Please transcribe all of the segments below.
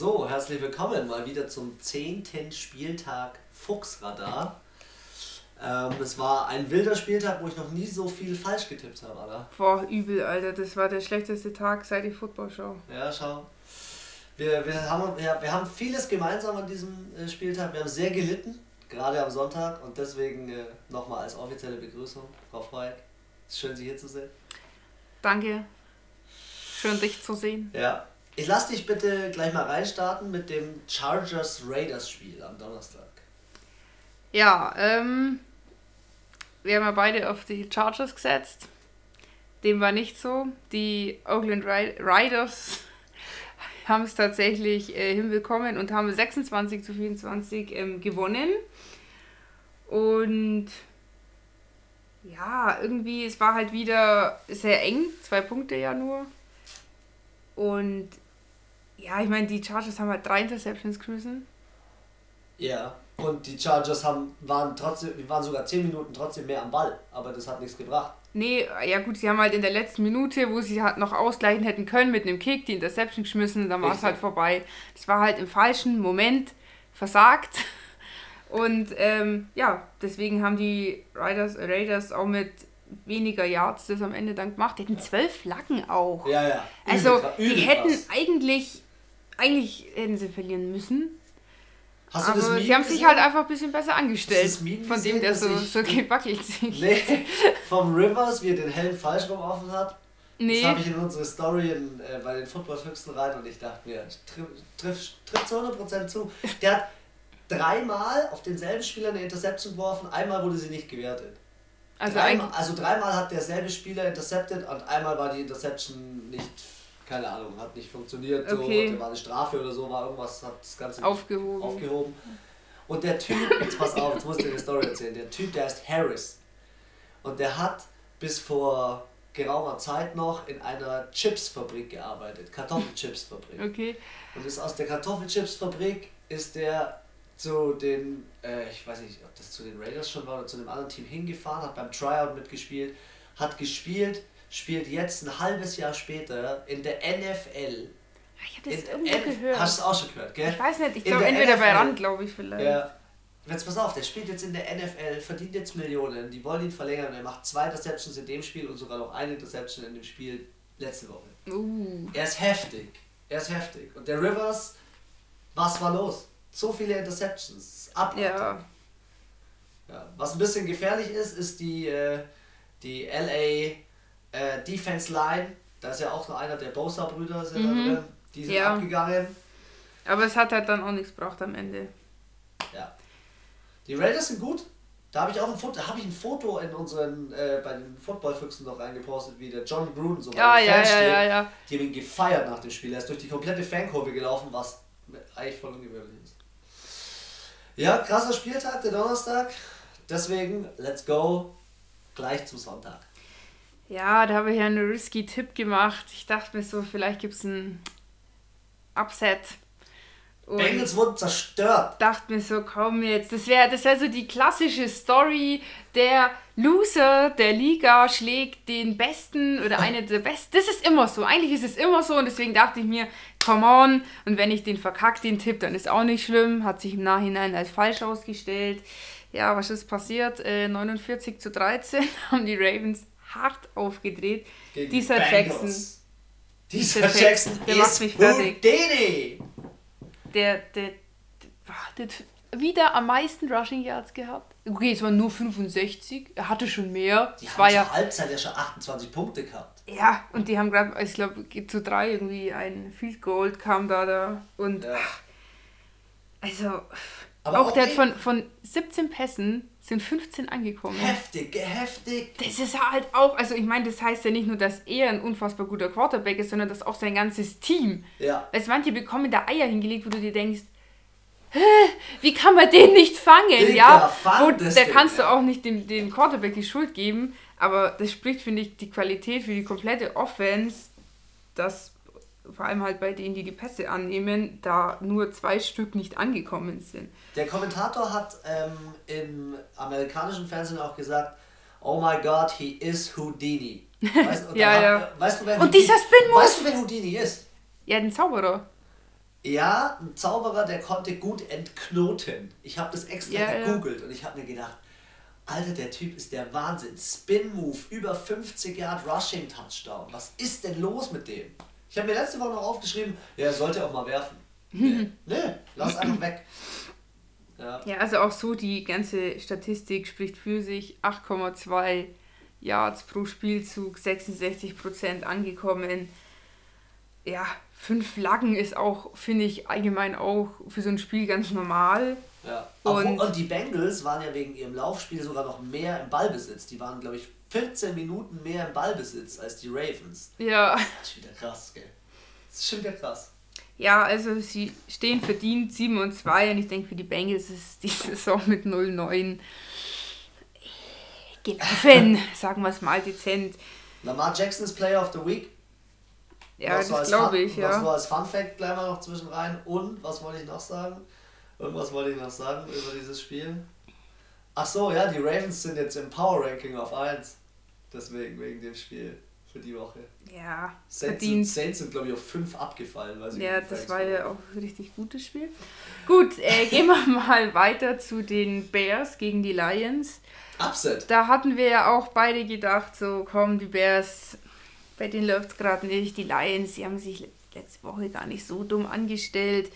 So, herzlich willkommen mal wieder zum 10. Spieltag Fuchsradar. Ähm, es war ein wilder Spieltag, wo ich noch nie so viel falsch getippt habe, oder? Boah, übel, Alter. Das war der schlechteste Tag seit die Footballshow. Ja, schau. Wir, wir, haben, wir, wir haben vieles gemeinsam an diesem äh, Spieltag. Wir haben sehr gelitten, gerade am Sonntag. Und deswegen äh, nochmal als offizielle Begrüßung, Frau ist schön, Sie hier zu sehen. Danke. Schön, dich zu sehen. Ja. Ich lasse dich bitte gleich mal reinstarten mit dem Chargers Raiders Spiel am Donnerstag. Ja, ähm, wir haben ja beide auf die Chargers gesetzt. Dem war nicht so. Die Oakland Riders haben es tatsächlich äh, hinbekommen und haben 26 zu 24 ähm, gewonnen. Und ja, irgendwie, es war halt wieder sehr eng, zwei Punkte ja nur. Und ja, ich meine, die Chargers haben halt drei Interceptions geschmissen. Ja, und die Chargers haben, waren, trotzdem, waren sogar 10 Minuten trotzdem mehr am Ball, aber das hat nichts gebracht. Nee, ja gut, sie haben halt in der letzten Minute, wo sie halt noch ausgleichen hätten können mit einem Kick, die Interception geschmissen, dann war es halt vorbei. Das war halt im falschen Moment versagt. Und ähm, ja, deswegen haben die Raiders, Raiders auch mit weniger Yards das am Ende dann gemacht. Die hätten zwölf Flaggen auch. Ja, ja. Also, übel, also, die hätten krass. eigentlich, eigentlich hätten sie verlieren müssen. Hast du Aber das Meme sie haben gesehen? sich halt einfach ein bisschen besser angestellt. von dem, der so, so gewackelt sich. Nee, vom Rivers, wie er den Helm falsch geworfen hat. Nee. Das habe ich in unsere Story in, äh, bei den Football-Füchsen rein und ich dachte mir, trifft triff, triff zu 100% zu. Der hat dreimal auf denselben Spieler eine Interception geworfen, einmal wurde sie nicht gewertet. Also, dreimal, also dreimal hat derselbe Spieler intercepted und einmal war die Interception nicht keine Ahnung, hat nicht funktioniert, okay. so, war eine Strafe oder so, war irgendwas, hat das Ganze aufgehoben. aufgehoben. Und der Typ, jetzt pass auf, jetzt muss ich dir eine Story erzählen, der Typ, der heißt Harris. Und der hat bis vor geraumer Zeit noch in einer Chipsfabrik gearbeitet, Kartoffelchipsfabrik. Okay. Und ist aus der Kartoffelchipsfabrik ist der zu den, äh, ich weiß nicht, ob das zu den Raiders schon war oder zu einem anderen Team hingefahren, hat beim Tryout mitgespielt, hat gespielt, spielt jetzt ein halbes Jahr später in der NFL. Ah, ich habe das in, irgendwo N gehört. Hast du es auch schon gehört, gell? Ich weiß nicht, ich glaube entweder NFL, bei Rand, glaube ich vielleicht. Ja. Jetzt pass auf, der spielt jetzt in der NFL, verdient jetzt Millionen, die wollen ihn verlängern, er macht zwei Interceptions in dem Spiel und sogar noch eine Interception in dem Spiel letzte Woche. Uh. Er ist heftig. Er ist heftig. Und der Rivers, was war los? So viele Interceptions. Abartig. Ja. ja. Was ein bisschen gefährlich ist, ist die, äh, die LA äh, Defense Line, da ist ja auch noch einer der Bosa-Brüder sind mhm. da die sind ja. abgegangen. Aber es hat halt dann auch nichts gebraucht am Ende. Ja. Die Raiders sind gut. Da habe ich auch ein Foto, habe ich ein Foto in unseren, äh, bei den Footballfüchsen noch reingepostet, wie der John Gruden so ja, ja, ja, ja, ja. Die haben ihn gefeiert nach dem Spiel. Er ist durch die komplette Fankurve gelaufen, was eigentlich voll ungewöhnlich ist. Ja, krasser Spieltag, der Donnerstag. Deswegen, let's go gleich zum Sonntag. Ja, da habe ich ja einen risky Tipp gemacht. Ich dachte mir so, vielleicht gibt es einen Upset. Und Bengals wurden zerstört. Dachte mir so, komm jetzt. Das wäre das wär so die klassische Story. Der Loser der Liga schlägt den Besten oder eine der Besten. Das ist immer so. Eigentlich ist es immer so. Und deswegen dachte ich mir, come on. Und wenn ich den verkacke, den Tipp, dann ist auch nicht schlimm. Hat sich im Nachhinein als falsch ausgestellt. Ja, was ist passiert? Äh, 49 zu 13 haben die Ravens hart aufgedreht. Gegen Dieser Jackson. Dieser Jackson, der macht mich fertig. Der, der, der, der, der wieder am meisten Rushing Yards gehabt. Okay, es waren nur 65. Er hatte schon mehr. Die es haben war ja Halbzeit ja schon 28 Punkte gehabt. Ja, und die haben gerade, ich glaube, zu drei irgendwie ein Field Gold kam da da. Und ja. also aber auch, auch der hat von, von 17 Pässen sind 15 angekommen. Heftig, heftig. Das ist halt auch, also ich meine, das heißt ja nicht nur, dass er ein unfassbar guter Quarterback ist, sondern dass auch sein ganzes Team. Ja. Weil manche bekommen da Eier hingelegt, wo du dir denkst, wie kann man den nicht fangen? Digga, ja, wo, da kannst du auch nicht dem, dem Quarterback die Schuld geben, aber das spricht, finde ich, die Qualität für die komplette Offense, dass vor allem halt bei denen, die die Pässe annehmen, da nur zwei Stück nicht angekommen sind. Der Kommentator hat ähm, im amerikanischen Fernsehen auch gesagt, oh my god, he is Houdini. Weißt, ja, ja. Weißt du, wer und dieser Spin Weißt du, wer Houdini ist? Ja, den Zauberer. Ja, ein Zauberer, der konnte gut entknoten. Ich habe das extra ja, gegoogelt ja. und ich habe mir gedacht, Alter, der Typ ist der Wahnsinn. Spin Move, über 50 Yard Rushing Touchdown. Was ist denn los mit dem? Ich habe mir letzte Woche noch aufgeschrieben, ja, er sollte auch mal werfen. Nee, nee lass einfach weg. Ja. ja, also auch so, die ganze Statistik spricht für sich. 8,2 Yards pro Spielzug, 66% angekommen. Ja, fünf Flaggen ist auch, finde ich, allgemein auch für so ein Spiel ganz normal. Ja. Und, und die Bengals waren ja wegen ihrem Laufspiel sogar noch mehr im Ballbesitz. Die waren, glaube ich, 14 Minuten mehr im Ballbesitz als die Ravens. Ja. Das ist wieder krass, gell? Das ist schon wieder krass. Ja, also sie stehen verdient 7 und 2 und ich denke für die Bengals ist die Saison mit 0-9 gelaufen, sagen wir es mal dezent. Lamar Jackson ist Player of the Week. Ja, was das glaube ich, ja. Was war als Fun Fact gleich mal noch zwischen rein. Und, was wollte ich noch sagen? Irgendwas wollte ich noch sagen über dieses Spiel. Ach so, ja, die Ravens sind jetzt im Power Ranking auf 1. Deswegen, wegen dem Spiel für die Woche. Ja, Saints verdient. Sind, Saints sind, glaube ich, auf 5 abgefallen. Weil sie ja, das war ja auch ein richtig gutes Spiel. Gut, äh, gehen wir mal weiter zu den Bears gegen die Lions. Upset. Da hatten wir ja auch beide gedacht, so komm, die Bears, bei denen läuft es gerade nicht. Die Lions, die haben sich letzte Woche gar nicht so dumm angestellt.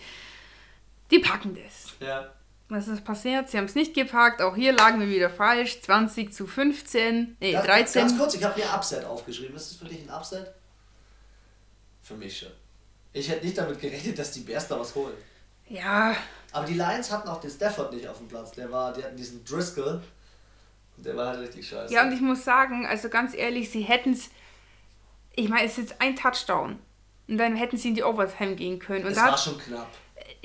Die packen das. Ja. Was ist passiert? Sie haben es nicht gepackt. Auch hier lagen wir wieder falsch. 20 zu 15. Nee, ganz, 13. Ganz kurz, ich habe mir Upset aufgeschrieben. Ist das für dich ein Upset? Für mich schon. Ich hätte nicht damit gerechnet, dass die Bears da was holen. Ja. Aber die Lions hatten auch den Stafford nicht auf dem Platz. Der war, die hatten diesen Driscoll. Und der war halt richtig scheiße. Ja, und ich muss sagen, also ganz ehrlich, sie hätten es. Ich meine, es ist jetzt ein Touchdown. Und dann hätten sie in die Overtime gehen können. Und es war schon knapp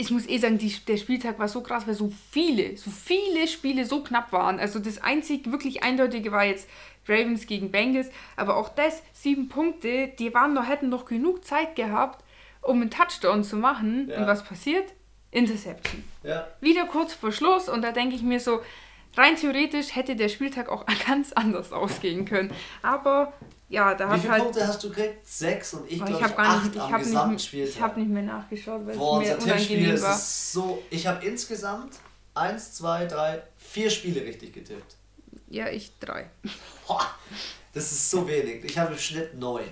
ich muss eh sagen, die, der Spieltag war so krass, weil so viele, so viele Spiele so knapp waren. Also das einzig wirklich eindeutige war jetzt Ravens gegen Bengals, aber auch das, sieben Punkte, die waren noch, hätten noch genug Zeit gehabt, um einen Touchdown zu machen. Ja. Und was passiert? Interception. Ja. Wieder kurz vor Schluss und da denke ich mir so, rein theoretisch hätte der Spieltag auch ganz anders ausgehen können. Aber ja, da Wie viele halt. Punkte hast du gekriegt? Sechs und ich glaube ich, ich acht nicht, ich am gesamten nicht, Spieltag. Ich habe nicht mehr nachgeschaut, weil Boah, es mir unangenehm war. Ist so, ich habe insgesamt eins, zwei, drei, vier Spiele richtig getippt. Ja, ich drei. Boah, das ist so wenig. Ich habe im Schnitt neun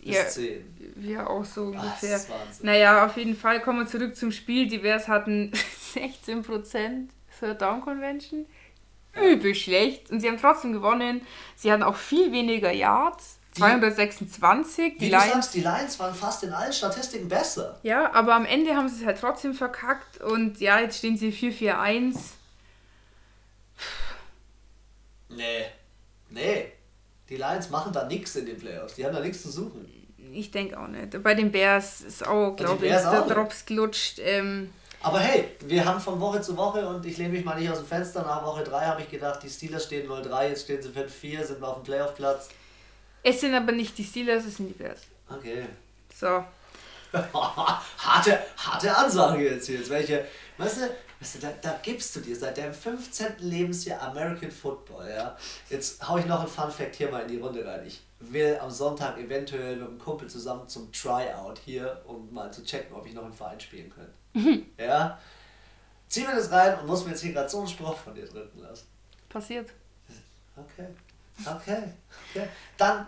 bis ja, zehn. Ja, auch so ungefähr. Ach, naja, auf jeden Fall kommen wir zurück zum Spiel. Die Bears hatten 16% Third Down Convention. Übel schlecht. Und sie haben trotzdem gewonnen. Sie hatten auch viel weniger Yards 226. Die, wie Lions, du sagst, die Lions waren fast in allen Statistiken besser. Ja, aber am Ende haben sie es halt trotzdem verkackt und ja, jetzt stehen sie 4-4-1. Nee. Nee. Die Lions machen da nichts in den Playoffs. Die haben da nichts zu suchen. Ich denke auch nicht. Bei den Bears ist auch, glaube ich, der Drops gelutscht. Ähm, aber hey, wir haben von Woche zu Woche und ich lehne mich mal nicht aus dem Fenster. Nach Woche 3 habe ich gedacht, die Steelers stehen 0-3, jetzt stehen sie 5-4, sind auf dem Playoff-Platz. Es sind aber nicht die Steelers, es sind die Bears. Okay. So. harte, harte Ansage jetzt hier. welche, weißt du, weißt du da, da gibst du dir seit deinem 15. Lebensjahr American Football, ja. Jetzt hau ich noch ein Fun Fact hier mal in die Runde rein. Ich will am Sonntag eventuell mit einem Kumpel zusammen zum Tryout hier, um mal zu checken, ob ich noch im Verein spielen könnte. Mhm. Ja. Zieh mir das rein und muss mir jetzt hier gerade so einen Spruch von dir drücken lassen. Passiert. Okay. Okay, okay. Dann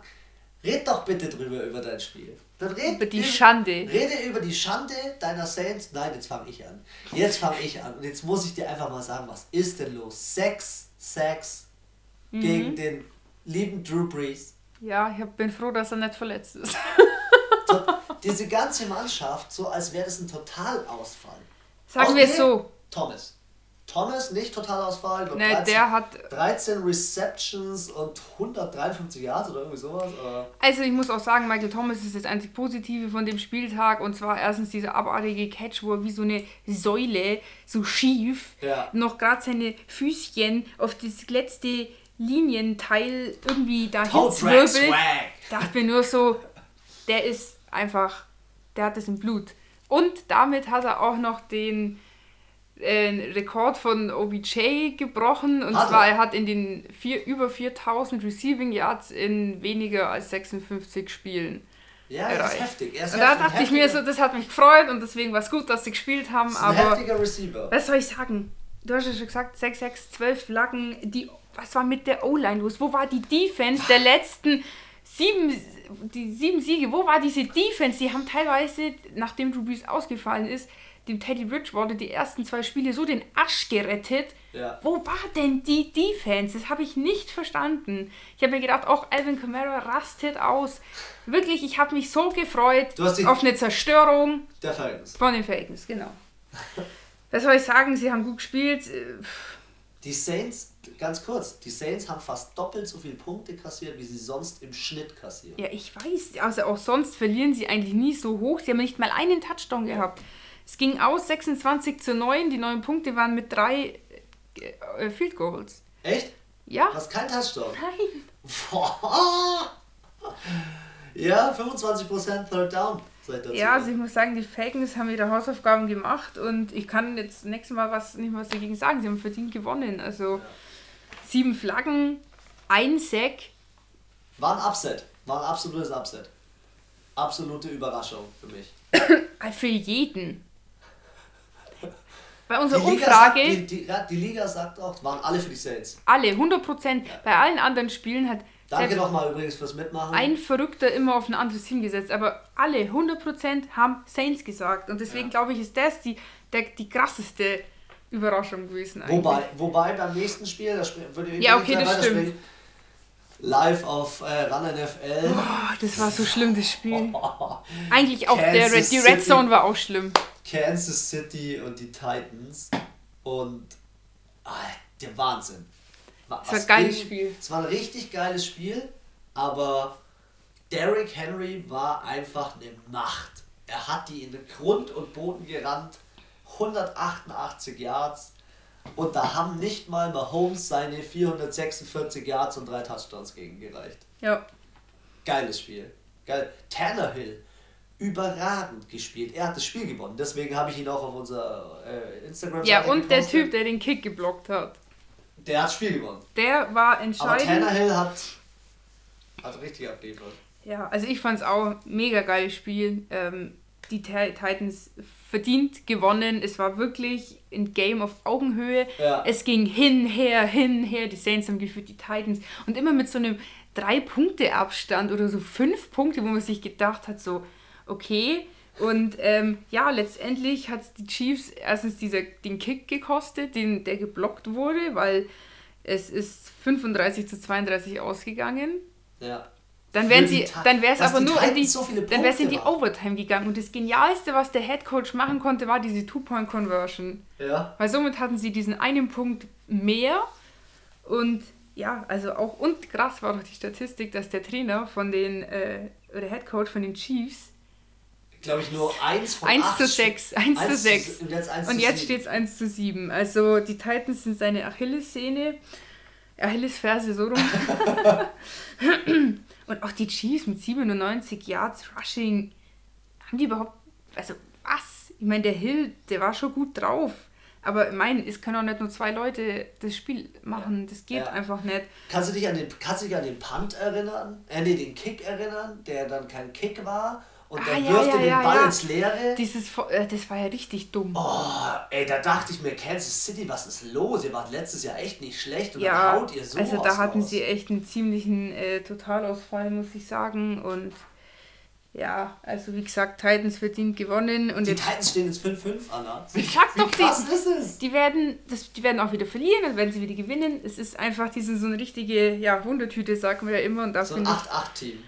red doch bitte drüber über dein Spiel. Dann red über die Schande. Rede über die Schande deiner Saints. Nein, jetzt fange ich an. Jetzt fange ich an. Und jetzt muss ich dir einfach mal sagen, was ist denn los? Sechs Sacks mhm. gegen den lieben Drew Brees. Ja, ich bin froh, dass er nicht verletzt ist. Diese ganze Mannschaft, so als wäre das ein Totalausfall. Sagen wir es so. Thomas. Thomas nicht Totalausfall. Nee, 13, der hat 13 Receptions und 153 Yards oder irgendwie sowas. Oder? Also ich muss auch sagen, Michael Thomas ist das einzig Positive von dem Spieltag und zwar erstens dieser abartige Catch, wo er wie so eine Säule so schief ja. noch gerade seine Füßchen auf das letzte Linienteil irgendwie dahin zwirbelt. Dachte mir nur so, der ist einfach, der hat das im Blut. Und damit hat er auch noch den äh, Rekord von OBJ gebrochen. Und hat zwar, er hat in den vier, über 4000 Receiving Yards in weniger als 56 Spielen. Ja, das ist heftig. Er ist und da dachte ich mir so, das hat mich gefreut und deswegen war es gut, dass sie gespielt haben. Aber heftiger Receiver. Was soll ich sagen? Du hast ja schon gesagt, 6, 6, 12 Flaggen. Die, was war mit der O-Line los? Wo war die Defense der letzten sieben, die sieben Siege? Wo war diese Defense? Die haben teilweise, nachdem Drew Brees ausgefallen ist, dem Teddy Bridgewater die ersten zwei Spiele so den Asch gerettet. Ja. Wo war denn die Defense? Das habe ich nicht verstanden. Ich habe mir gedacht, auch Alvin Kamara rastet aus. Wirklich, ich habe mich so gefreut auf eine Zerstörung der Falcons. von den Falcons, genau. Was soll ich sagen? Sie haben gut gespielt. Die Saints, ganz kurz, die Saints haben fast doppelt so viele Punkte kassiert, wie sie sonst im Schnitt kassieren. Ja, ich weiß. Also auch sonst verlieren sie eigentlich nie so hoch. Sie haben nicht mal einen Touchdown gehabt. Es ging aus 26 zu 9. Die neun Punkte waren mit drei äh, Field Goals. Echt? Ja. Du hast keinen Touchdown? Nein. Boah. Ja, 25% Third Down. Ja, also ich muss sagen, die Falcons haben ihre Hausaufgaben gemacht und ich kann jetzt nächstes Mal was nicht mehr was dagegen sagen. Sie haben verdient gewonnen. Also ja. Sieben Flaggen, ein Sack. War ein Upset. War ein absolutes Upset. Absolute Überraschung für mich. für jeden. Bei unserer die Umfrage. Sagt, die, die, die, Liga sagt auch, waren alle für die Saints. Alle, 100 Prozent. Ja. Bei allen anderen Spielen hat. Danke nochmal übrigens fürs Mitmachen. Ein Verrückter immer auf ein anderes Team gesetzt, aber alle, 100 Prozent, haben Saints gesagt. Und deswegen ja. glaube ich, ist das die, der, die krasseste Überraschung gewesen. Wobei, wobei beim nächsten Spiel, das würde ich Ja, okay, das stimmt. Live auf äh, Run NFL. Oh, das war so schlimm, das Spiel. Oh, Eigentlich auch der Red, die Red Zone war auch schlimm. Kansas City und die Titans. Und ah, der Wahnsinn. Was das war ein geiles Spiel. Es war ein richtig geiles Spiel, aber Derrick Henry war einfach eine Macht. Er hat die in den Grund und Boden gerannt. 188 Yards. Und da haben nicht mal Mahomes seine 446 Yards und drei Touchdowns gegen gereicht. Ja. Geiles Spiel. Geil. Tannehill überragend gespielt. Er hat das Spiel gewonnen. Deswegen habe ich ihn auch auf unser äh, Instagram Ja, und gepostet. der Typ, der den Kick geblockt hat. Der hat das Spiel gewonnen. Der war entscheidend. Aber Tannehill hat, hat richtig abgeliefert. Ja, also ich fand es auch mega geiles Spiel. Ähm, die Titans verdient gewonnen. Es war wirklich ein Game auf Augenhöhe. Ja. Es ging hin, her, hin, her. Die Saints haben geführt, die Titans. Und immer mit so einem drei Punkte Abstand oder so fünf Punkte, wo man sich gedacht hat, so, okay. Und ähm, ja, letztendlich hat die Chiefs erstens dieser, den Kick gekostet, den, der geblockt wurde, weil es ist 35 zu 32 ausgegangen. Ja. Dann wären sie, dann wäre es aber nur in die, so dann wäre in die Overtime gegangen. Und das Genialste, was der Head Coach machen konnte, war diese Two-Point-Conversion. Ja. Weil somit hatten sie diesen einen Punkt mehr. Und ja, also auch und krass war doch die Statistik, dass der Trainer von den, äh, oder Head Coach von den Chiefs glaube ich, nur 1 von 1 zu 6. 1, 1 zu 6. Und jetzt, 1 und jetzt steht es 1 zu 7. Also die Titans sind seine Achillessehne. Achillesferse so rum. und auch die Chiefs mit 97 Yards Rushing. Haben die überhaupt. Also, was? Ich meine, der Hill, der war schon gut drauf. Aber ich meine, es können auch nicht nur zwei Leute das Spiel machen. Das geht ja. einfach nicht. Kannst du dich an den, kannst du dich an den Punt erinnern? Äh, nee, den Kick erinnern, der dann kein Kick war? Und dann ah, ja, wirft ja, er den ja, Ball ins Leere. Dieses, äh, das war ja richtig dumm. Oh, ey, da dachte ich mir, Kansas City, was ist los? Ihr wart letztes Jahr echt nicht schlecht und ja, dann haut ihr so Also da hatten raus. sie echt einen ziemlichen äh, Totalausfall, muss ich sagen. Und ja, also wie gesagt, Titans verdient gewonnen. Und die jetzt, Titans stehen jetzt 5-5, Anna. Ich sag doch, krass die, ist es? Die, werden, das, die werden auch wieder verlieren, dann werden sie wieder gewinnen. Es ist einfach diese so eine richtige ja, Wundertüte, sagen wir ja immer. Und so ein 8-8-Team.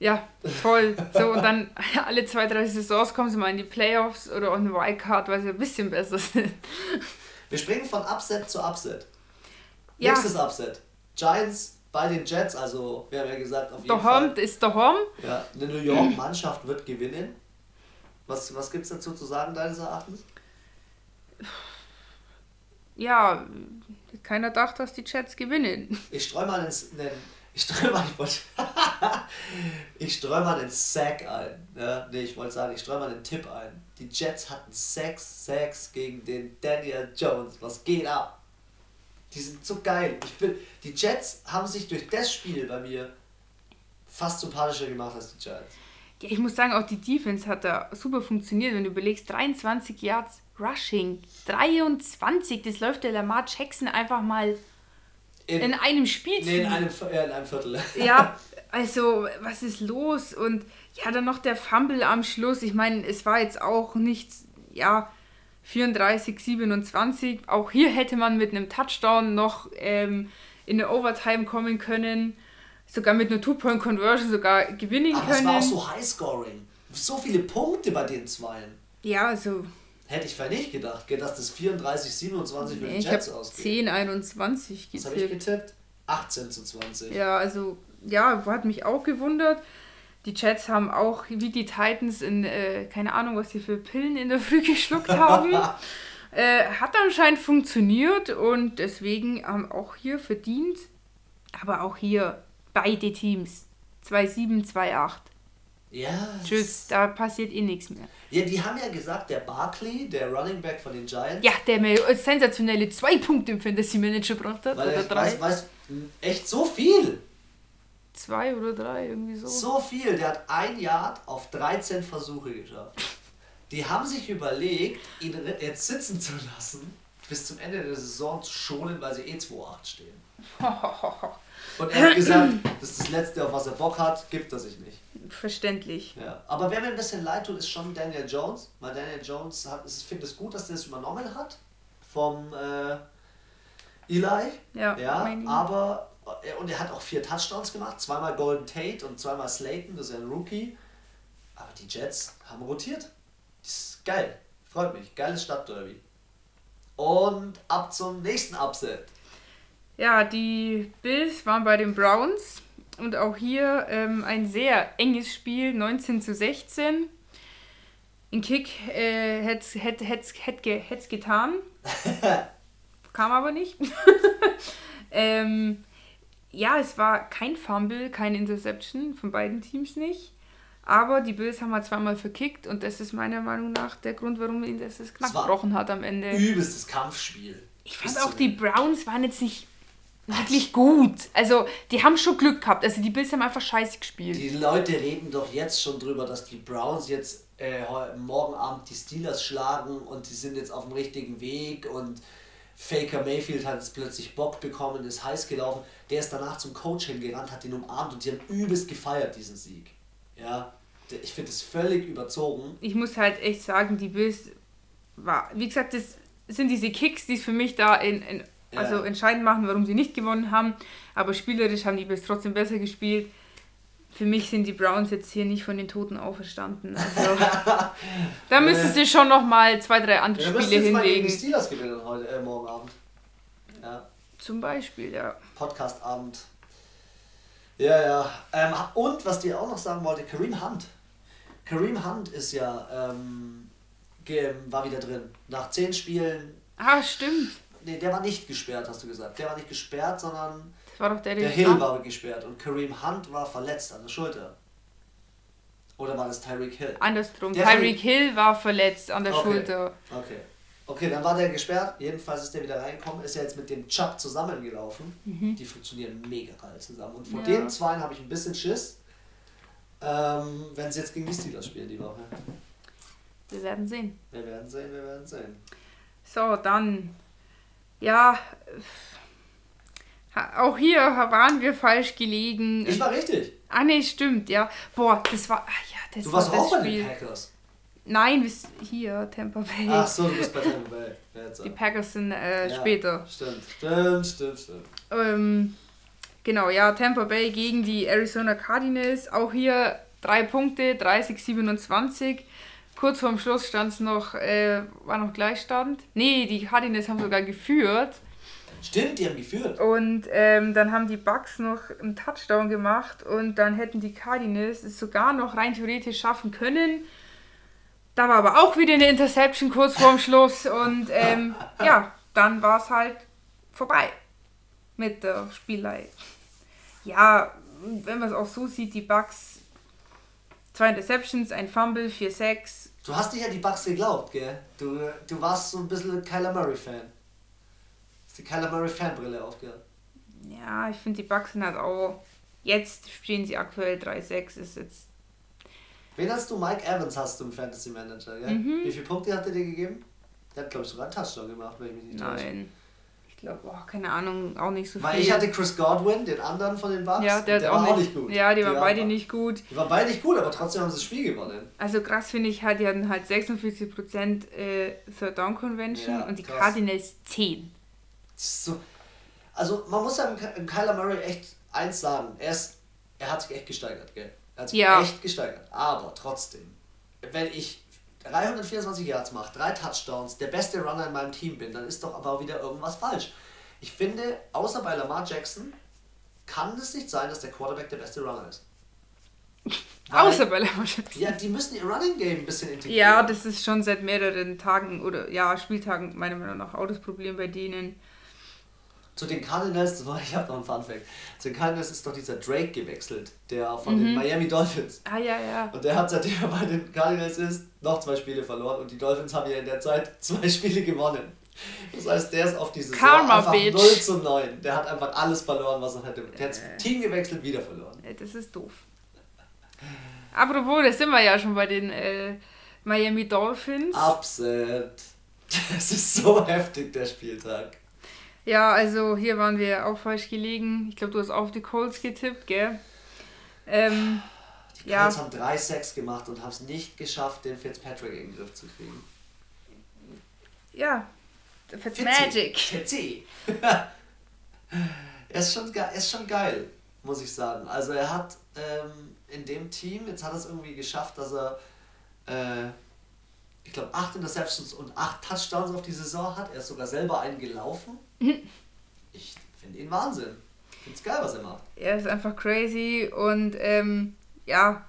Ja, voll. So, und dann alle zwei, drei Saisons kommen sie mal in die Playoffs oder on Wildcard, weil sie ein bisschen besser sind. Wir springen von Upset zu Upset. Ja. Nächstes Upset. Giants bei den Jets, also wir haben ja gesagt, auf jeden daheim, Fall. ist daheim. Ja, eine New York-Mannschaft wird gewinnen. Was, was gibt es dazu zu sagen, deines Erachtens? Ja, keiner dachte, dass die Jets gewinnen. Ich streue mal einen, einen ich streue mal, ich, streue mal den Sack ein. Ja? Nee, ich wollte sagen, ich streue mal den Tipp ein. Die Jets hatten sechs Sacks gegen den Daniel Jones. Was geht ab? Die sind so geil. Ich bin, die Jets haben sich durch das Spiel bei mir fast sympathischer gemacht als die Giants. Ja, ich muss sagen, auch die Defense hat da super funktioniert. Wenn du überlegst, 23 Yards Rushing. 23, das läuft der Lamar Jackson einfach mal in, in einem Spiel Nee, in einem, äh, in einem Viertel. Ja, also, was ist los? Und ja, dann noch der Fumble am Schluss. Ich meine, es war jetzt auch nichts, ja, 34, 27. Auch hier hätte man mit einem Touchdown noch ähm, in der Overtime kommen können. Sogar mit einer Two-Point-Conversion sogar gewinnen Aber können. Aber es war auch so High-Scoring. So viele Punkte bei den Zweien. Ja, also. Hätte ich vielleicht nicht gedacht, dass das 34, 27 nee, für die Jets ausgeht. 10, 21 getippt. Was habe ich getippt? 18 zu 20. Ja, also, ja, hat mich auch gewundert. Die Jets haben auch, wie die Titans, in, äh, keine Ahnung, was sie für Pillen in der Früh geschluckt haben. äh, hat anscheinend funktioniert und deswegen haben auch hier verdient, aber auch hier beide Teams. 2-7, 2-8. Ja. Tschüss, da passiert eh nichts mehr. Ja, die haben ja gesagt, der Barkley, der Running Back von den Giants. Ja, der mir sensationelle zwei Punkte im Fantasy Manager gebracht hat. Weil oder drei. Weiß, weiß, echt so viel. Zwei oder drei, irgendwie so. So viel. Der hat ein Yard auf 13 Versuche geschafft. Die haben sich überlegt, ihn jetzt sitzen zu lassen, bis zum Ende der Saison zu schonen, weil sie eh 2-8 stehen. Und er hat gesagt, das ist das Letzte, auf was er Bock hat, gibt er sich nicht. Verständlich. Ja. Aber wer mir ein bisschen leid tut, ist schon Daniel Jones. Weil Daniel Jones hat, ich finde es gut, dass er das übernommen hat vom äh, Eli. Ja, ja aber äh, und er hat auch vier Touchdowns gemacht, zweimal Golden Tate und zweimal Slayton, das ist ja ein Rookie. Aber die Jets haben rotiert. Das ist geil. Freut mich. Geiles Stadtderby. Und ab zum nächsten Upset. Ja, die Bills waren bei den Browns und auch hier ähm, ein sehr enges Spiel, 19 zu 16. Ein Kick äh, hätte es hätt, hätt, hätt, getan. Kam aber nicht. ähm, ja, es war kein Fumble, kein Interception von beiden Teams nicht. Aber die Bills haben halt zweimal verkickt und das ist meiner Meinung nach der Grund, warum ihn das knapp gebrochen hat am Ende. Übelstes Kampfspiel. Ich fand auch, die Browns waren jetzt nicht wirklich gut. Also, die haben schon Glück gehabt. Also, die Bills haben einfach scheiße gespielt. Die Leute reden doch jetzt schon drüber, dass die Browns jetzt äh, morgen Abend die Steelers schlagen und die sind jetzt auf dem richtigen Weg und Faker Mayfield hat jetzt plötzlich Bock bekommen, ist heiß gelaufen. Der ist danach zum Coach hingerannt, hat ihn umarmt und die haben übelst gefeiert, diesen Sieg. Ja, ich finde es völlig überzogen. Ich muss halt echt sagen, die Bills war, wie gesagt, das sind diese Kicks, die es für mich da in, in also ja. entscheidend machen, warum sie nicht gewonnen haben. Aber spielerisch haben die Bills trotzdem besser gespielt. Für mich sind die Browns jetzt hier nicht von den Toten auferstanden. Also, da müssen sie schon noch mal zwei, drei andere ja, Spiele hinlegen. Mal die Steelers gewinnen heute, äh, morgen Abend. Ja. Zum Beispiel, ja. Podcastabend. Ja, ja. Ähm, und was dir auch noch sagen wollte, Kareem Hunt. Kareem Hunt ist ja ähm, war wieder drin. Nach zehn Spielen. Ah, stimmt. Nee, der war nicht gesperrt, hast du gesagt. Der war nicht gesperrt, sondern das war doch der, der Hill war gesperrt und Kareem Hunt war verletzt an der Schulter. Oder war das Tyreek Hill? Andersrum. Tyreek Hill war verletzt an der okay. Schulter. Okay. Okay, dann war der gesperrt. Jedenfalls ist der wieder reingekommen. Ist ja jetzt mit dem Chubb zusammengelaufen. Mhm. Die funktionieren mega geil zusammen. Und von ja. den zwei habe ich ein bisschen Schiss, ähm, wenn sie jetzt gegen die Steelers spielen die Woche. Wir werden sehen. Wir werden sehen, wir werden sehen. So, dann ja, auch hier waren wir falsch gelegen. Ich war richtig. Ah, nee, stimmt, ja. Boah, das war. Ach ja, das du warst war auch bei den Packers. Nein, hier, Tampa Bay. Ach so, du bist bei Tampa Bay. Die Packers sind äh, ja, später. Stimmt, stimmt, stimmt, stimmt. Ähm, genau, ja, Tampa Bay gegen die Arizona Cardinals. Auch hier drei Punkte, 30, 27. Kurz vorm Schluss stand es noch, äh, war noch Gleichstand. Nee, die Cardinals haben sogar geführt. Stimmt, die haben geführt. Und ähm, dann haben die Bucks noch einen Touchdown gemacht und dann hätten die Cardinals es sogar noch rein theoretisch schaffen können. Da war aber auch wieder eine Interception kurz vorm Schluss und ähm, ja, dann war es halt vorbei mit der Spielei. Ja, wenn man es auch so sieht, die Bucks zwei Interceptions, ein Fumble, 4-6, Du hast dich ja die Bugs geglaubt, gell? Du, du warst so ein bisschen Kyler Murray-Fan. Hast die Kyler Murray-Fanbrille aufgehört. Ja, ich finde die Bugs sind halt auch. Jetzt stehen sie aktuell 3-6, ist jetzt. Wen hast du? Mike Evans hast du im Fantasy Manager, gell? Mhm. Wie viele Punkte hat er dir gegeben? Der hat, glaube ich, sogar einen Touchdown gemacht, wenn ich mich nicht täusche. Nein. Ich glaube, oh, keine Ahnung, auch nicht so Weil viel. Weil ich hatte Chris Godwin, den anderen von den Bucks. Ja, der, der war auch nicht, gut. Ja, die, die waren beide nicht gut. Die waren beide nicht gut, aber trotzdem haben sie das Spiel gewonnen. Also krass finde ich halt, die hatten halt 46% äh, Third Down Convention ja, und die krass. Cardinals 10. So, also man muss ja Kyler Murray echt eins sagen. Er, ist, er hat sich echt gesteigert, gell? Er hat sich ja. echt gesteigert. Aber trotzdem, wenn ich 324 Yards mache, drei Touchdowns, der beste Runner in meinem Team bin, dann ist doch aber wieder irgendwas falsch. Ich finde, außer bei Lamar Jackson kann es nicht sein, dass der Quarterback der beste Runner ist. Weil, außer bei Lamar Jackson. Ja, die müssen ihr Running Game ein bisschen integrieren. Ja, das ist schon seit mehreren Tagen oder ja, Spieltagen meiner Meinung nach auch das Problem bei denen zu den Cardinals, ich habe noch einen Fun Fact. Zu den Cardinals ist doch dieser Drake gewechselt, der von mhm. den Miami Dolphins. Ah, ja, ja. Und der hat, seitdem er bei den Cardinals ist, noch zwei Spiele verloren und die Dolphins haben ja in der Zeit zwei Spiele gewonnen. Das heißt, der ist auf diese Karma, einfach bitch. 0 zu 9. Der hat einfach alles verloren, was er hätte. Der hat das äh. Team gewechselt, wieder verloren. Das ist doof. Apropos, da sind wir ja schon bei den äh, Miami Dolphins. Upset. Das ist so heftig, der Spieltag. Ja, also hier waren wir auch falsch gelegen. Ich glaube, du hast auf die Colts getippt, gell? Ähm, die Colts ja. haben 3-6 gemacht und haben es nicht geschafft, den Fitzpatrick in den Griff zu kriegen. Ja, Fitzmagic. Fitzy. er, ist schon, er ist schon geil, muss ich sagen. Also er hat ähm, in dem Team, jetzt hat er es irgendwie geschafft, dass er äh, ich glaube, acht Interceptions und acht Touchdowns auf die Saison hat. Er ist sogar selber einen gelaufen. Ich finde ihn Wahnsinn. Ich finde es geil, was er macht. Er ist einfach crazy und ähm, ja,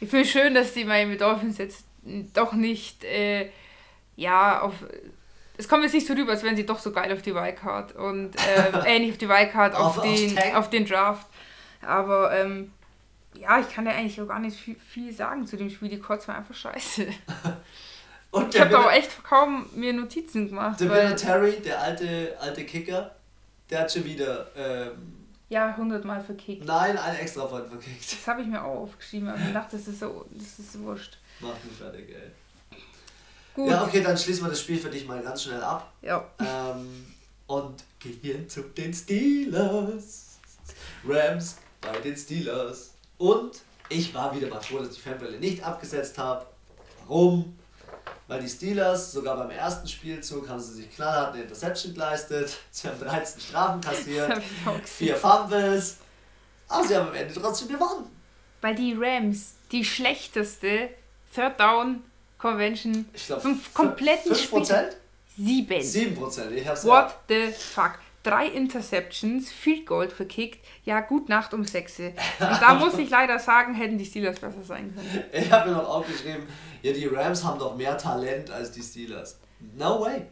ich finde es schön, dass die Miami Dolphins jetzt doch nicht, äh, ja, auf. Es kommt jetzt nicht so rüber, als wären sie doch so geil auf die Wildcard und äh, äh nicht auf die Wildcard, auf, auf, den, auf den Draft. Aber ähm, ja, ich kann ja eigentlich auch gar nicht viel, viel sagen zu dem Spiel. Die Colts waren einfach scheiße. Und ich habe auch echt kaum mir Notizen gemacht. Der Terry, der alte, alte Kicker, der hat schon wieder. Ähm, ja, hundertmal verkickt. Nein, einen extra Point verkickt. Das habe ich mir auch aufgeschrieben, aber ich dachte, das ist so, das ist wurscht. Macht mich fertig, ey. Gut. Ja, okay, dann schließen wir das Spiel für dich mal ganz schnell ab. Ja. Ähm, und gehen zu den Steelers. Rams bei den Steelers. Und ich war wieder mal froh, dass ich die Fanbrille nicht abgesetzt habe. Warum? Weil die Steelers, sogar beim ersten Spielzug, haben sie sich knallhart eine Interception geleistet. Sie haben 13 Strafen kassiert, vier Fumbles. Aber sie haben am Ende trotzdem gewonnen. Weil die Rams die schlechteste Third Down Convention ich glaub, vom kompletten 5%? Spiel. 7. 7%, ich hab's What ja. the fuck? Drei Interceptions, Field Goal verkickt. Ja, gut Nacht um 6. Und da muss ich leider sagen, hätten die Steelers besser sein können. Ich habe mir noch aufgeschrieben, ja, die Rams haben doch mehr Talent als die Steelers. No way.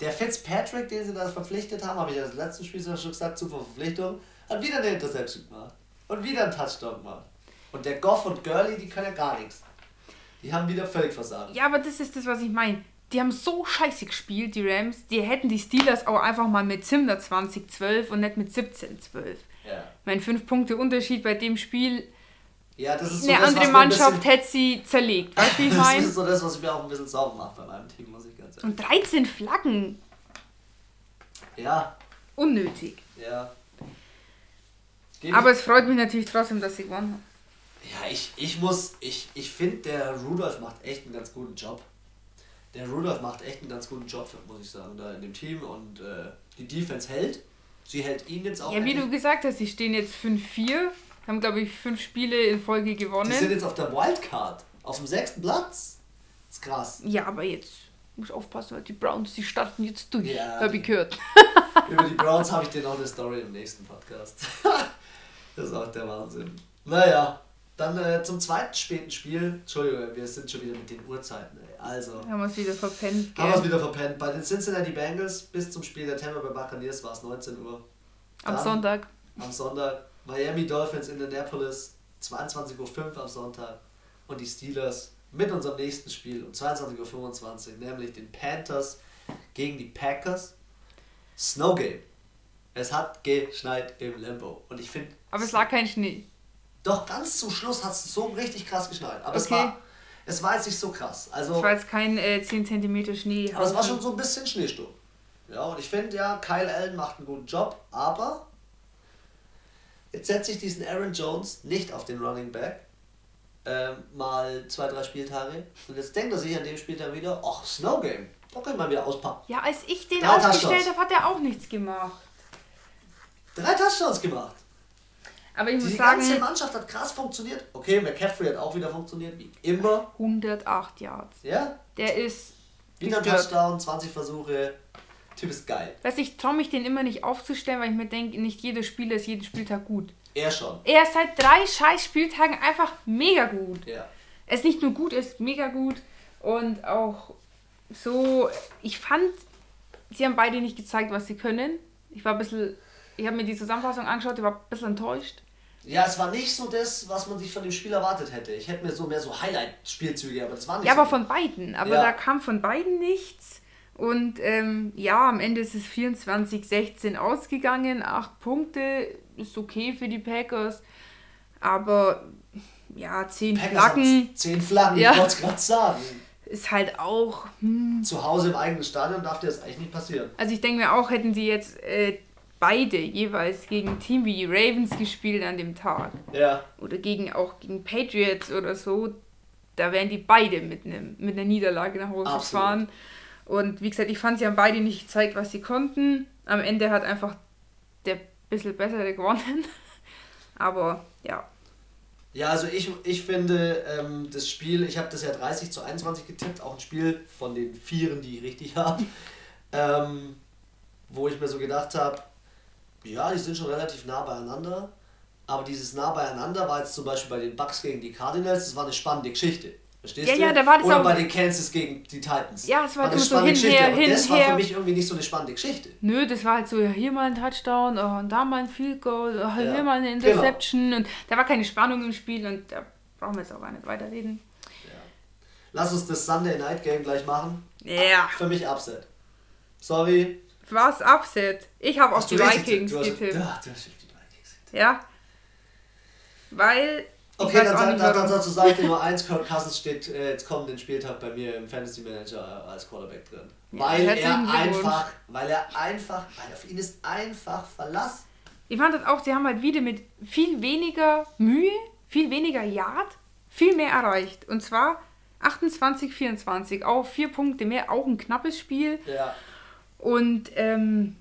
Der Fitzpatrick, den sie da verpflichtet haben, habe ich ja das letzte Spiel schon gesagt, zur Verpflichtung, hat wieder eine Interception gemacht. Und wieder einen Touchdown gemacht. Und der Goff und Gurley, die können ja gar nichts. Die haben wieder völlig versagt. Ja, aber das ist das, was ich meine die haben so scheiße gespielt, die Rams. Die hätten die Steelers auch einfach mal mit 27-12 und nicht mit 17-12. Ja. Mein 5 Punkte Unterschied bei dem Spiel. Ja, das ist so Eine das, andere Mannschaft hätte sie zerlegt. Weißt du, wie ich meine? Das ist so das, was mir auch ein bisschen Sorgen macht bei meinem Team, muss ich ganz ehrlich Und 13 Flaggen. Ja. Unnötig. Ja. Gebe Aber es freut mich natürlich trotzdem, dass sie gewonnen haben. Ja, ich, ich muss, ich, ich finde, der Rudolph macht echt einen ganz guten Job der Rudolph macht echt einen ganz guten Job, muss ich sagen, da in dem Team und äh, die Defense hält. Sie hält ihn jetzt auch. Ja, wie du gesagt hast, sie stehen jetzt 5-4, haben glaube ich fünf Spiele in Folge gewonnen. Die sind jetzt auf der Wildcard, auf dem sechsten Platz. Das ist krass. Ja, aber jetzt muss aufpassen, weil die Browns, die starten jetzt durch, ja, habe ich gehört. Über die Browns habe ich dir noch eine Story im nächsten Podcast. das ist auch der Wahnsinn. Naja, dann äh, zum zweiten späten Spiel. Entschuldigung, wir sind schon wieder mit den Uhrzeiten. Ey. Also. Haben wir es wieder verpennt. Haben wir es wieder verpennt. Bei den Cincinnati Bengals bis zum Spiel der Tampa Bay Buccaneers war es 19 Uhr. Dann, am Sonntag. Am Sonntag. Miami Dolphins in Indianapolis 22.05 Uhr am Sonntag. Und die Steelers mit unserem nächsten Spiel um 22.25 Uhr, nämlich den Panthers gegen die Packers. Snow Game. Es hat geschneit im Lambo. Und ich finde. Aber es lag kein Schnee. Doch, ganz zum Schluss hat es so richtig krass geschneit. Aber okay. es, war, es war jetzt nicht so krass. Also, es war jetzt kein äh, 10 cm Schnee. Aber es war schon so ein bisschen Schneesturm. Ja, und ich finde ja, Kyle Allen macht einen guten Job, aber jetzt setze ich diesen Aaron Jones nicht auf den Running Back. Ähm, mal zwei, drei Spieltage. Und jetzt denkt er sich an dem Spieltag wieder, ach, Snow Game. Da können wir wieder auspacken. Ja, als ich den Drei aufgestellt habe, hat er auch nichts gemacht. Drei Touchdowns gemacht. Aber ich muss Die sagen. Die ganze Mannschaft hat krass funktioniert. Okay, McCaffrey hat auch wieder funktioniert, wie immer. 108 Yards. Ja? Der ist. Wieder ein Touchdown, 20 Versuche. Typ ist geil. Weißt ich traue mich den immer nicht aufzustellen, weil ich mir denke, nicht jeder Spieler ist jeden Spieltag gut. Er schon. Er ist seit drei scheiß Spieltagen einfach mega gut. Ja. Er ist nicht nur gut, er ist mega gut. Und auch so, ich fand, sie haben beide nicht gezeigt, was sie können. Ich war ein bisschen, ich habe mir die Zusammenfassung angeschaut, ich war ein bisschen enttäuscht. Ja, es war nicht so das, was man sich von dem Spiel erwartet hätte. Ich hätte mir so mehr so Highlight-Spielzüge, aber das war nicht Ja, so aber von beiden. Aber ja. da kam von beiden nichts. Und ähm, ja, am Ende ist es 24-16 ausgegangen. Acht Punkte ist okay für die Packers. Aber ja, zehn Packers Flaggen. Zehn Flaggen, ja. ich wollte es gerade sagen ist halt auch. Hm. Zu Hause im eigenen Stadion darf dir das eigentlich nicht passieren. Also ich denke mir auch, hätten sie jetzt äh, beide jeweils gegen ein Team wie die Ravens gespielt an dem Tag. Ja. Oder gegen auch gegen Patriots oder so, da wären die beide mit, einem, mit einer Niederlage nach Hause Absolut. gefahren. Und wie gesagt, ich fand, sie haben beide nicht gezeigt, was sie konnten. Am Ende hat einfach der bisschen bessere gewonnen. Aber ja. Ja, also ich, ich finde ähm, das Spiel, ich habe das ja 30 zu 21 getippt, auch ein Spiel von den Vieren, die ich richtig habe, ähm, wo ich mir so gedacht habe, ja, die sind schon relativ nah beieinander, aber dieses nah beieinander war jetzt zum Beispiel bei den Bucks gegen die Cardinals, das war eine spannende Geschichte. Verstehst ja, du? Ja, da war das Oder auch bei den Kansas gegen die Titans. Ja, es war, war immer so hin, Geschichte. her, hin, das war für mich irgendwie nicht so eine spannende Geschichte. Nö, das war halt so, hier mal ein Touchdown, oh, und da mal ein Field Goal, oh, hier ja. mal eine genau. Interception. Genau. Und da war keine Spannung im Spiel und da brauchen wir jetzt auch gar nicht weiterreden. Ja. Lass uns das Sunday Night Game gleich machen. Ja. Für mich Upset. Sorry. Was Upset? Ich habe auf die Vikings getippt. Ja, du hast die Vikings getippt. Ja. Weil Okay, dann, dann, dann, dazu sage ich dir nur eins, Kirk Cousins steht äh, jetzt kommenden Spieltag bei mir im Fantasy Manager als Quarterback drin. Ja, weil er einfach, weil er einfach, weil auf ihn ist einfach Verlass. Ich fand das auch, sie haben halt wieder mit viel weniger Mühe, viel weniger Yard, viel mehr erreicht. Und zwar 28, 24, auch vier Punkte mehr, auch ein knappes Spiel. Ja. Und ähm,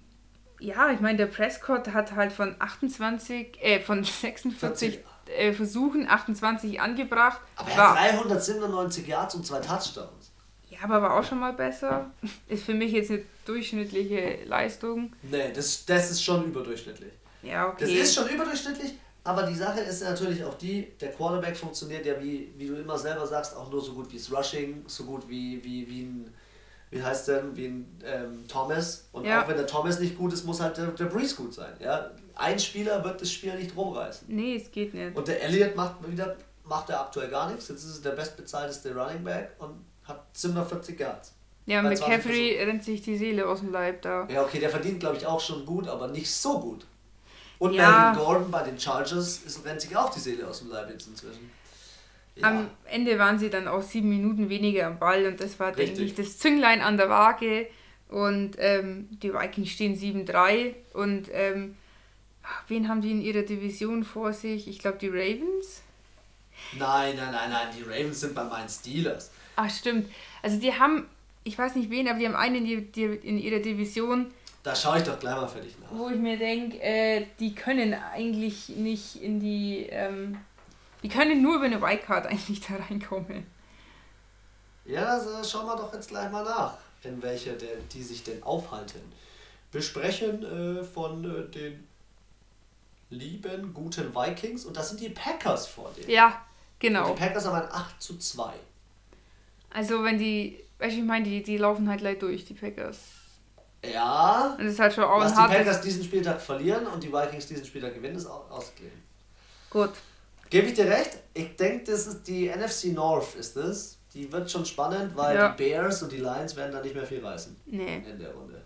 ja, ich meine, der Prescott hat halt von 28, äh, von 46 40 äh, Versuchen 28 angebracht. Aber er war, hat 397 Yards und zwei Touchdowns. Ja, aber war auch schon mal besser. Ist für mich jetzt eine durchschnittliche Leistung. Nee, das, das ist schon überdurchschnittlich. Ja, okay. Das ist schon überdurchschnittlich, aber die Sache ist natürlich auch die, der Quarterback funktioniert ja, wie, wie du immer selber sagst, auch nur so gut wie das Rushing, so gut wie, wie, wie ein wie heißt denn, wie ein ähm, Thomas. Und ja. auch wenn der Thomas nicht gut ist, muss halt der, der Breeze gut sein. Ja? Ein Spieler wird das Spiel nicht rumreißen. Nee, es geht nicht. Und der Elliott macht wieder, macht er aktuell gar nichts. Jetzt ist es der bestbezahlteste Running Back und hat 740 Yards. Ja, McCaffrey rennt sich die Seele aus dem Leib da. Ja, okay, der verdient, glaube ich, auch schon gut, aber nicht so gut. Und ja. Melvin Gordon bei den Chargers ist, rennt sich auch die Seele aus dem Leib jetzt inzwischen. Ja. Am Ende waren sie dann auch sieben Minuten weniger am Ball und das war, Richtig. denke ich, das Zünglein an der Waage. Und ähm, die Vikings stehen 7-3 und ähm, wen haben die in ihrer Division vor sich? Ich glaube die Ravens. Nein, nein, nein, nein, die Ravens sind bei meinen Steelers. Ach stimmt. Also die haben, ich weiß nicht wen, aber die haben einen in, die, in ihrer Division. Da schaue ich doch gleich mal für dich nach. Wo ich mir denke, äh, die können eigentlich nicht in die ähm, die können nur über eine Wildcard eigentlich da reinkommen. Ja, also schauen wir doch jetzt gleich mal nach, in welcher der, die sich denn aufhalten. Wir sprechen äh, von äh, den lieben, guten Vikings und das sind die Packers vor denen. Ja, genau. Und die Packers haben ein 8 zu 2. Also wenn die, weißt du, ich meine, die, die laufen halt gleich durch, die Packers. Ja. Und das ist halt schon auch Was die Packers diesen Spieltag verlieren und die Vikings diesen Spieltag gewinnen, ist ausgeglichen. Gut. Gebe ich dir recht? Ich denke, das ist die NFC North, ist das. Die wird schon spannend, weil ja. die Bears und die Lions werden da nicht mehr viel reißen. Nee. In der Runde.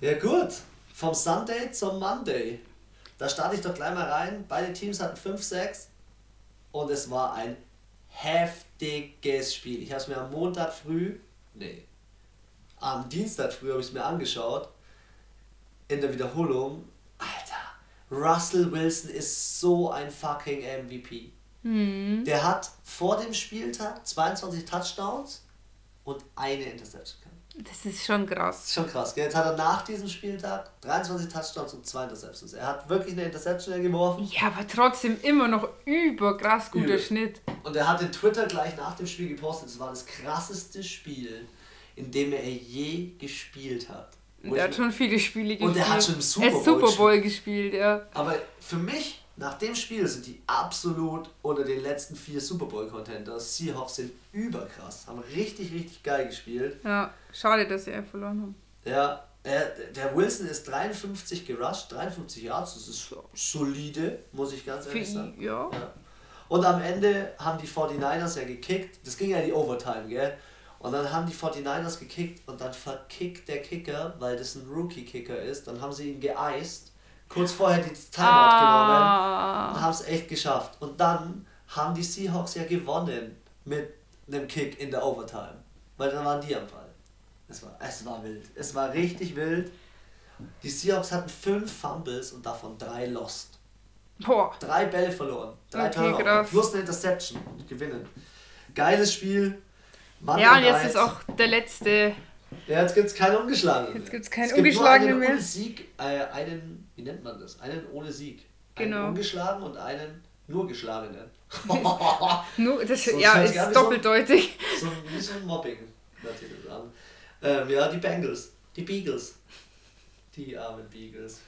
Ja, gut. Vom Sunday zum Monday. Da starte ich doch gleich mal rein. Beide Teams hatten 5-6 und es war ein heftiges Spiel. Ich habe es mir am Montag früh, nee, am Dienstag früh habe ich es mir angeschaut. In der Wiederholung. Russell Wilson ist so ein fucking MVP. Mhm. Der hat vor dem Spieltag 22 Touchdowns und eine Interception das ist schon krass. Schon krass. Gell? Jetzt hat er nach diesem Spieltag 23 Touchdowns und 2 Interceptions. Er hat wirklich eine Interception geworfen. Ja, aber trotzdem immer noch über krass guter Übel. Schnitt. Und er hat den Twitter gleich nach dem Spiel gepostet. Es war das krasseste Spiel, in dem er je gespielt hat. Er hat schon viele Spiele gespielt. Und er hat schon im Super Bowl, Super Bowl gespielt, ja. Aber für mich nach dem Spiel sind die absolut unter den letzten vier Super Bowl-Contenders. Seahawks sind überkrass, haben richtig, richtig geil gespielt. Ja, schade, dass sie einfach verloren haben. Ja, er, der Wilson ist 53 gerusht, 53 Yards, das ist solide, muss ich ganz ehrlich sagen. Ja. ja. Und am Ende haben die 49ers ja gekickt, das ging ja in die Overtime, gell? Und dann haben die 49ers gekickt und dann verkickt der Kicker, weil das ein Rookie-Kicker ist, dann haben sie ihn geeist kurz vorher die Timeout ah. genommen und haben es echt geschafft. Und dann haben die Seahawks ja gewonnen mit einem Kick in der Overtime. Weil dann waren die am Ball. Es war, es war wild. Es war richtig wild. Die Seahawks hatten fünf Fumbles und davon drei Lost. Boah. Drei Bälle verloren. Drei okay. Plus eine Interception und gewinnen. Geiles Spiel. Monday ja, und jetzt ist auch der letzte ja, jetzt gibt es keinen ungeschlagenen. Jetzt gibt es keinen ungeschlagenen mehr. Ohne Sieg, äh, einen, wie nennt man das? Einen ohne Sieg. Einen genau. ungeschlagen und einen nur geschlagenen. nur, das so, ja, ist doppeldeutig. So, so, wie so ein Mobbing, natürlich. Ähm, ja, die Bengals, die Beagles. Die armen Beagles.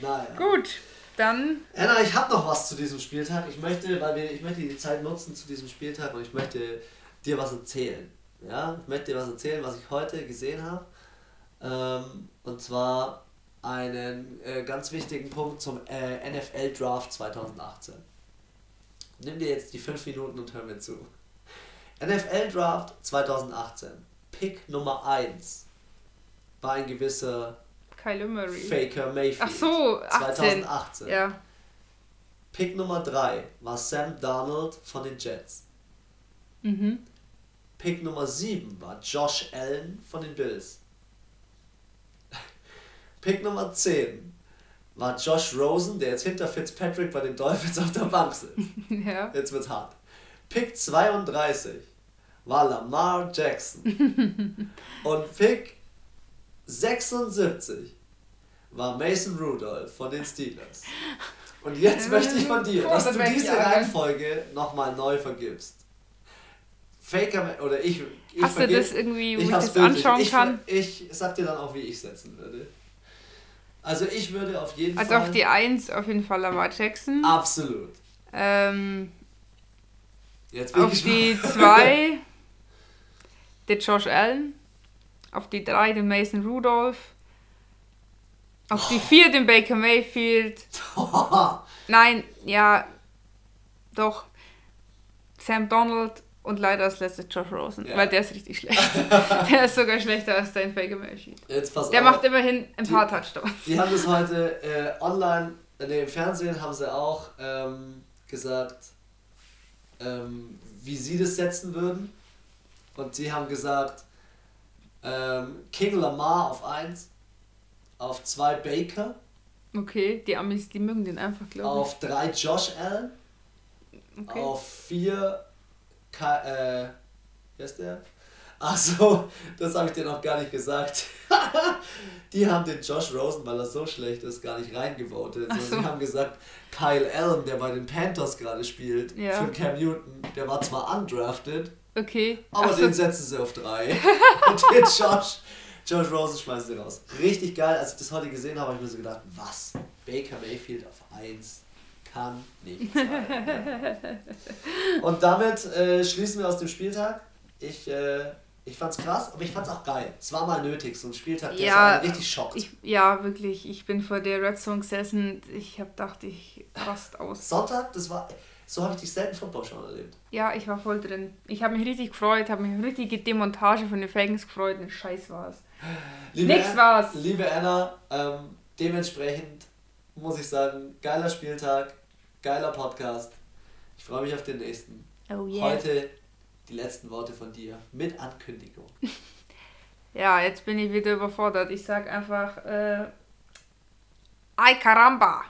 Naja. Gut, dann. Anna, ich habe noch was zu diesem Spieltag. Ich möchte, weil wir, ich möchte die Zeit nutzen zu diesem Spieltag und ich möchte dir was erzählen. Ja, ich möchte dir was erzählen, was ich heute gesehen habe. Ähm, und zwar einen äh, ganz wichtigen Punkt zum äh, NFL Draft 2018. Nimm dir jetzt die 5 Minuten und hör mir zu. NFL Draft 2018. Pick Nummer 1 war ein gewisser Kyler Murray. Faker Mayfield. Ach so, 18. 2018. Ja. Pick Nummer 3 war Sam Darnold von den Jets. Mhm. Pick Nummer 7 war Josh Allen von den Bills. Pick Nummer 10 war Josh Rosen, der jetzt hinter Fitzpatrick bei den Dolphins auf der Bank sitzt. Ja. Jetzt wird's hart. Pick 32 war Lamar Jackson. Und Pick 76 war Mason Rudolph von den Steelers. Und jetzt möchte ich von dir, dass du diese Reihenfolge nochmal neu vergibst. Faker oder ich. ich Hast vergib, du das irgendwie, wo ich, ich das anschauen ich, kann? Ich, ich sag dir dann auch, wie ich setzen würde. Also ich würde auf jeden also Fall. Also auf die 1 auf jeden Fall Lamar Jackson. Absolut. Ähm, Jetzt auf die 2 der Josh Allen. Auf die 3 den Mason Rudolph. Auf oh. die 4 den Baker Mayfield. Nein, ja, doch. Sam Donald und leider als letztes Josh Rosen, ja. weil der ist richtig schlecht. der ist sogar schlechter als dein Faker Mayfield. Jetzt pass Der auf. macht immerhin ein paar die, Touchdowns. Die haben das heute äh, online, äh, im Fernsehen haben sie auch ähm, gesagt, ähm, wie sie das setzen würden. Und sie haben gesagt, ähm, King Lamar auf 1, auf 2 Baker. Okay, die Amis, die mögen den einfach, glaube ich. Auf 3 Josh Allen. Okay. Auf 4 Ka äh, wer ist der? Achso, das habe ich dir noch gar nicht gesagt. die haben den Josh Rosen, weil er so schlecht ist, gar nicht reingevotet. So. Sie haben gesagt, Kyle Allen, der bei den Panthers gerade spielt, ja. für Cam Newton, der war zwar undrafted, okay. aber so. den setzen sie auf drei. Und den Josh, Josh Rosen schmeißen sie raus. Richtig geil, als ich das heute gesehen habe, habe ich mir so gedacht, was? Baker Mayfield auf 1 kann nicht sein. Und damit äh, schließen wir aus dem Spieltag. Ich, äh, ich fand's krass, aber ich fand's auch geil. Es war mal nötig, so ein Spieltag, der ja, richtig schockt. Ich, ja, wirklich. Ich bin vor der Red Zone gesessen. Ich hab gedacht, ich rast aus. Sonntag, das war. So habe ich dich selten Football schon erlebt. Ja, ich war voll drin. Ich habe mich richtig gefreut, habe mich richtige Demontage von den Falcons gefreut und scheiß war's. Liebe Nix war's. Liebe Anna, ähm, dementsprechend muss ich sagen, geiler Spieltag, geiler Podcast. Ich freue mich auf den nächsten. Oh yeah. Heute die letzten Worte von dir mit Ankündigung. ja, jetzt bin ich wieder überfordert. Ich sag einfach, äh, ay caramba.